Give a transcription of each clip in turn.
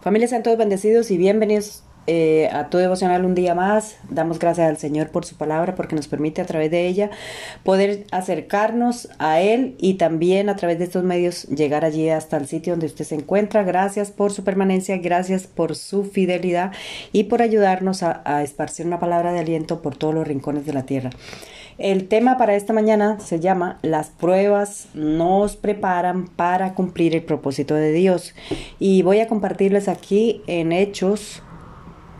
Familia, sean todos bendecidos y bienvenidos eh, a tu devocional un día más. Damos gracias al Señor por su palabra, porque nos permite a través de ella poder acercarnos a Él y también a través de estos medios llegar allí hasta el sitio donde usted se encuentra. Gracias por su permanencia, gracias por su fidelidad y por ayudarnos a, a esparcir una palabra de aliento por todos los rincones de la tierra. El tema para esta mañana se llama Las pruebas nos preparan para cumplir el propósito de Dios. Y voy a compartirles aquí en Hechos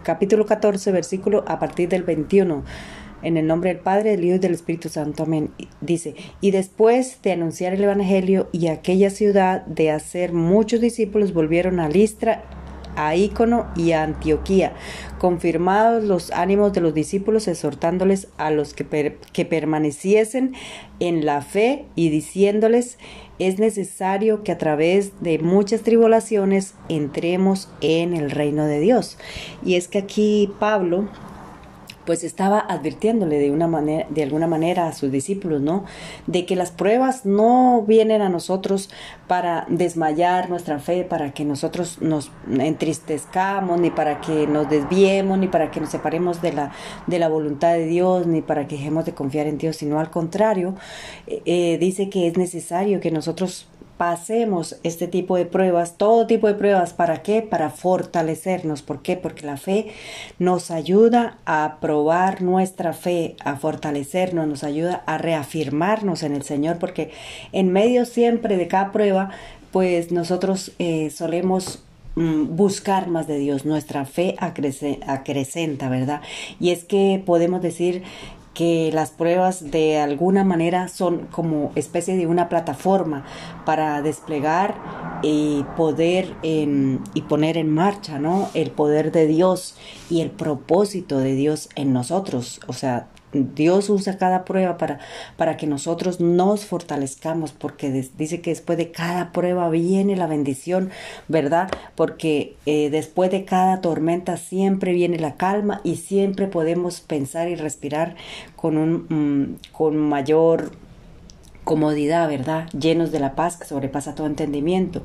capítulo 14, versículo a partir del 21. En el nombre del Padre, del Hijo y del Espíritu Santo. Amén. Dice, y después de anunciar el Evangelio y aquella ciudad de hacer muchos discípulos, volvieron a Listra a Ícono y a Antioquía, confirmados los ánimos de los discípulos, exhortándoles a los que, que permaneciesen en la fe y diciéndoles, es necesario que a través de muchas tribulaciones entremos en el reino de Dios. Y es que aquí Pablo pues estaba advirtiéndole de una manera, de alguna manera a sus discípulos, ¿no? De que las pruebas no vienen a nosotros para desmayar nuestra fe, para que nosotros nos entristezcamos, ni para que nos desviemos, ni para que nos separemos de la, de la voluntad de Dios, ni para que dejemos de confiar en Dios, sino al contrario, eh, eh, dice que es necesario que nosotros pasemos este tipo de pruebas, todo tipo de pruebas, ¿para qué? Para fortalecernos. ¿Por qué? Porque la fe nos ayuda a probar nuestra fe, a fortalecernos, nos ayuda a reafirmarnos en el Señor, porque en medio siempre de cada prueba, pues nosotros eh, solemos mm, buscar más de Dios, nuestra fe acrecenta, ¿verdad? Y es que podemos decir que las pruebas de alguna manera son como especie de una plataforma para desplegar y poder y poner en marcha ¿no? el poder de Dios y el propósito de Dios en nosotros. O sea, Dios usa cada prueba para, para que nosotros nos fortalezcamos, porque dice que después de cada prueba viene la bendición, ¿verdad? Porque eh, después de cada tormenta siempre viene la calma y siempre podemos pensar y respirar con un mm, con mayor comodidad, ¿verdad? Llenos de la paz que sobrepasa todo entendimiento,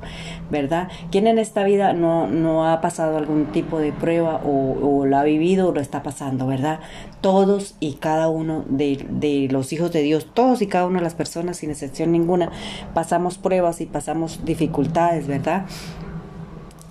¿verdad? ¿Quién en esta vida no, no ha pasado algún tipo de prueba o, lo ha vivido o lo está pasando, ¿verdad? Todos y cada uno de, de los hijos de Dios, todos y cada una de las personas, sin excepción ninguna, pasamos pruebas y pasamos dificultades, ¿verdad?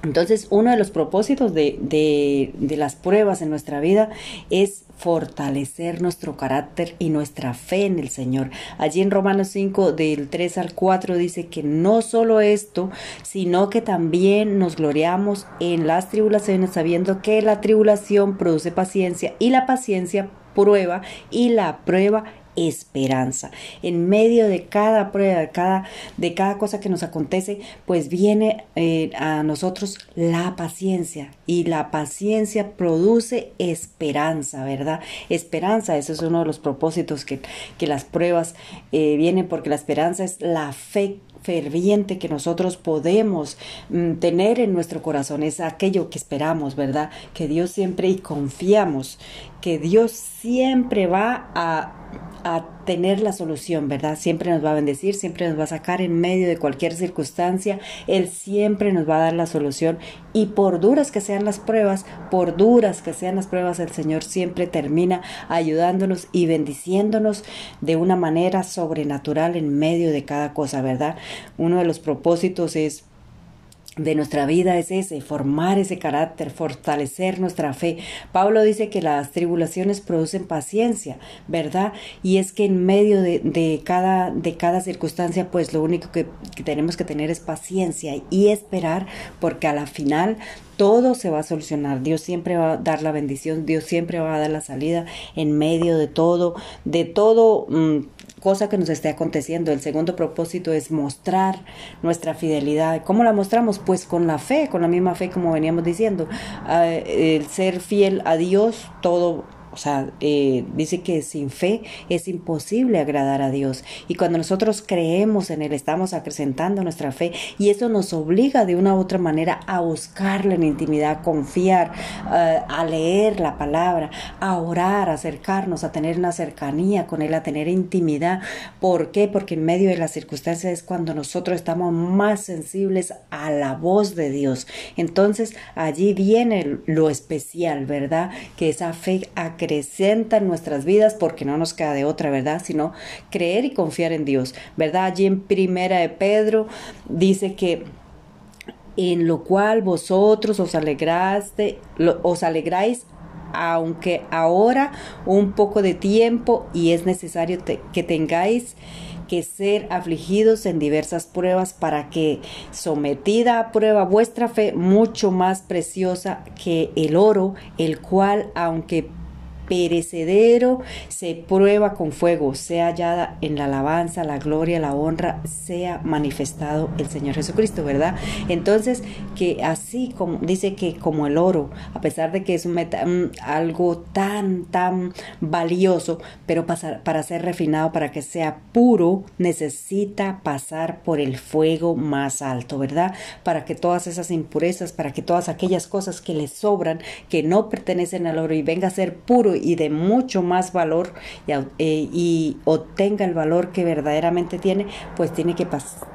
Entonces, uno de los propósitos de, las pruebas en nuestra vida es fortalecer nuestro carácter y nuestra fe en el Señor. Allí en Romanos 5, del 3 al 4, dice que no solo esto, sino que también nos gloriamos en las tribulaciones, sabiendo que la tribulación produce paciencia y la paciencia prueba y la prueba esperanza. En medio de cada prueba, de cada, de cada cosa que nos acontece, pues viene eh, a nosotros la paciencia. Y la paciencia produce esperanza, ¿verdad? Esperanza, ese es uno de los propósitos que, que las pruebas eh, vienen, porque la esperanza es la fe ferviente que nosotros podemos mm, tener en nuestro corazón, es aquello que esperamos, ¿verdad? Que Dios siempre y confiamos, que Dios siempre va a a tener la solución, ¿verdad? Siempre nos va a bendecir, siempre nos va a sacar en medio de cualquier circunstancia, Él siempre nos va a dar la solución y por duras que sean las pruebas, por duras que sean las pruebas, el Señor siempre termina ayudándonos y bendiciéndonos de una manera sobrenatural en medio de cada cosa, ¿verdad? Uno de los propósitos es de nuestra vida es ese, formar ese carácter, fortalecer nuestra fe. Pablo dice que las tribulaciones producen paciencia, ¿verdad? Y es que en medio de, de cada, de cada circunstancia, pues lo único que, tenemos que tener es paciencia y esperar, porque a la final todo se va a solucionar. Dios siempre va a dar la bendición, Dios siempre va a dar la salida en medio de todo, de todo mm, cosa que nos esté aconteciendo. El segundo propósito es mostrar nuestra fidelidad. ¿Cómo la mostramos? Pues con la fe, con la misma fe como veníamos diciendo. Ah, el ser fiel a Dios, todo O sea, eh, dice que sin fe es imposible agradar a Dios. Y cuando nosotros creemos en Él, estamos acrecentando nuestra fe y eso nos obliga de una u otra manera a buscarle en intimidad, a confiar, eh, a leer la palabra, a orar, a acercarnos, a tener una cercanía con Él, a tener intimidad. ¿Por qué? Porque en medio de las circunstancias es cuando nosotros estamos más sensibles a la voz de Dios. Entonces allí viene lo especial, ¿verdad? Que esa fe en nuestras vidas porque no nos queda de otra, ¿verdad? Sino creer y confiar en Dios, ¿verdad? Allí en primera de Pedro dice que en lo cual vosotros os alegraste, os alegráis aunque ahora un poco de tiempo y es necesario que tengáis que ser afligidos en diversas pruebas para que sometida a prueba vuestra fe mucho más preciosa que el oro, el cual aunque perecedero se prueba con fuego, sea hallada en la alabanza, la gloria, la honra, sea manifestado el Señor Jesucristo, ¿verdad? Entonces, que así como dice que como el oro, a pesar de que es un algo tan, tan valioso, pero para ser refinado, para que sea puro, necesita pasar por el fuego más alto, ¿verdad? Para que todas esas impurezas, para que todas aquellas cosas que le sobran, que no pertenecen al oro y venga a ser puro y de mucho más valor eh, y, obtenga el valor que verdaderamente tiene, pues tiene que,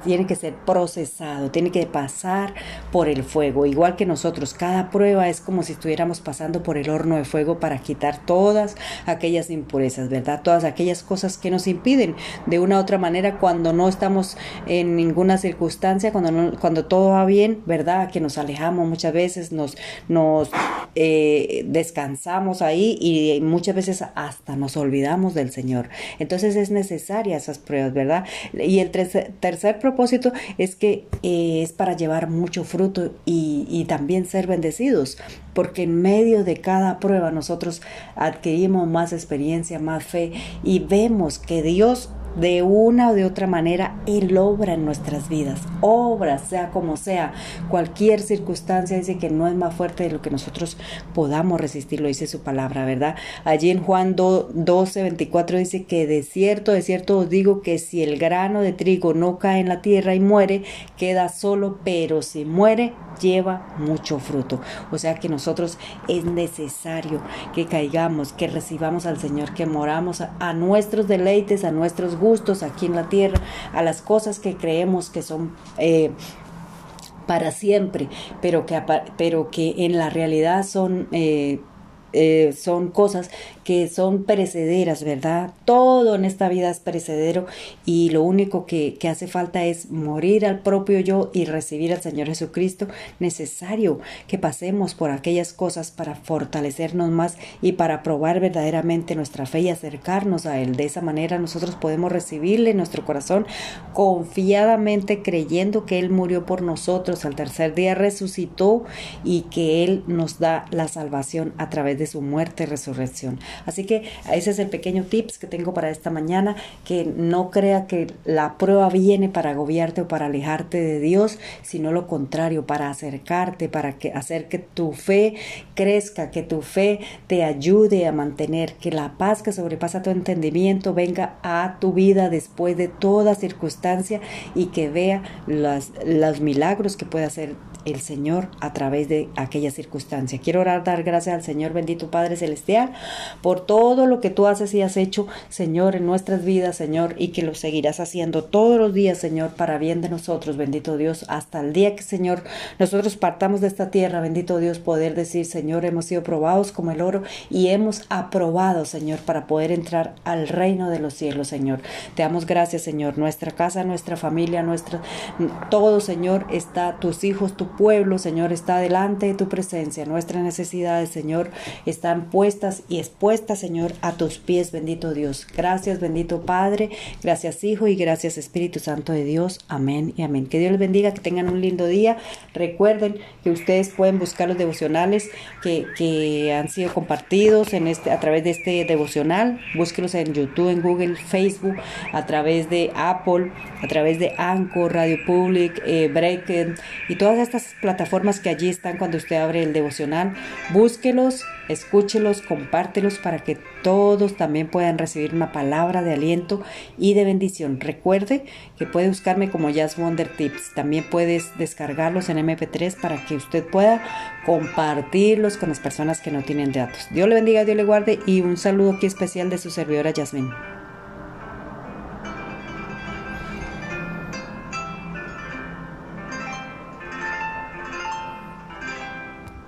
tiene que ser procesado, tiene que pasar por el fuego. Igual que nosotros, cada prueba es como si estuviéramos pasando por el horno de fuego para quitar todas aquellas impurezas, ¿verdad? Todas aquellas cosas que nos impiden de una u otra manera cuando no estamos en ninguna circunstancia, cuando, cuando todo va bien, ¿verdad? Que nos alejamos muchas veces, nos, nos eh, descansamos ahí y muchas veces hasta nos olvidamos del Señor. Entonces es necesaria esas pruebas, ¿verdad? Y el tercer, propósito es que eh, es para llevar mucho fruto y también ser bendecidos, porque en medio de cada prueba nosotros adquirimos más experiencia, más fe y vemos que Dios de una o de otra manera, Él obra en nuestras vidas. Obra, sea como sea. Cualquier circunstancia dice que no es más fuerte de lo que nosotros podamos resistir, lo dice su palabra, ¿verdad? Allí en Juan 12, 24 dice que de cierto, de cierto os digo que si el grano de trigo no cae en la tierra y muere, queda solo, pero si muere, lleva mucho fruto. O sea que nosotros es necesario que caigamos, que recibamos al Señor, que moramos a, nuestros deleites, a nuestros gustos aquí en la tierra, a las cosas que creemos que son... Eh, para siempre, pero que, pero que en la realidad son eh, eh, son cosas que son perecederas, ¿verdad? Todo en esta vida es perecedero y lo único que, que, hace falta es morir al propio yo y recibir al Señor Jesucristo. Necesario que pasemos por aquellas cosas para fortalecernos más y para probar verdaderamente nuestra fe y acercarnos a Él. De esa manera nosotros podemos recibirle en nuestro corazón confiadamente creyendo que Él murió por nosotros, al tercer día resucitó y que Él nos da la salvación a través de su muerte y resurrección. Así que ese es el pequeño tips que tengo para esta mañana, que no crea que la prueba viene para agobiarte o para alejarte de Dios, sino lo contrario, para acercarte, para que, hacer que tu fe crezca, que tu fe te ayude a mantener, que la paz que sobrepasa tu entendimiento venga a tu vida después de toda circunstancia y que vea los, los milagros que puede hacer el Señor a través de aquella circunstancia. Quiero orar, dar gracias al Señor bendito Padre Celestial por todo lo que tú haces y has hecho, Señor, en nuestras vidas, Señor, y que lo seguirás haciendo todos los días, Señor, para bien de nosotros, bendito Dios, hasta el día que, Señor, nosotros partamos de esta tierra, bendito Dios, poder decir, Señor, hemos sido probados como el oro y hemos aprobado, Señor, para poder entrar al reino de los cielos, Señor. Te damos gracias, Señor, nuestra casa, nuestra familia, nuestra, todo, Señor, está, tus hijos, tu pueblo, Señor, está delante de tu presencia. Nuestras necesidades, Señor, están puestas y expuestas, Señor, a tus pies, bendito Dios. Gracias, bendito Padre, gracias Hijo y gracias Espíritu Santo de Dios. Amén y amén. Que Dios les bendiga, que tengan un lindo día. Recuerden que ustedes pueden buscar los devocionales que, que han sido compartidos en este, a través de este devocional. Búsquenlos en YouTube, en Google, Facebook, a través de Apple, a través de Anchor, Radio Public, eh, y todas estas estas plataformas que allí están cuando usted abre el devocional, búsquelos, escúchelos, compártelos para que todos también puedan recibir una palabra de aliento y de bendición. Recuerde que puede buscarme como Jazz Wonder Tips. También puedes descargarlos en MP3 para que usted pueda compartirlos con las personas que no tienen datos. Dios le bendiga, Dios le guarde y un saludo aquí especial de su servidora Yasmin.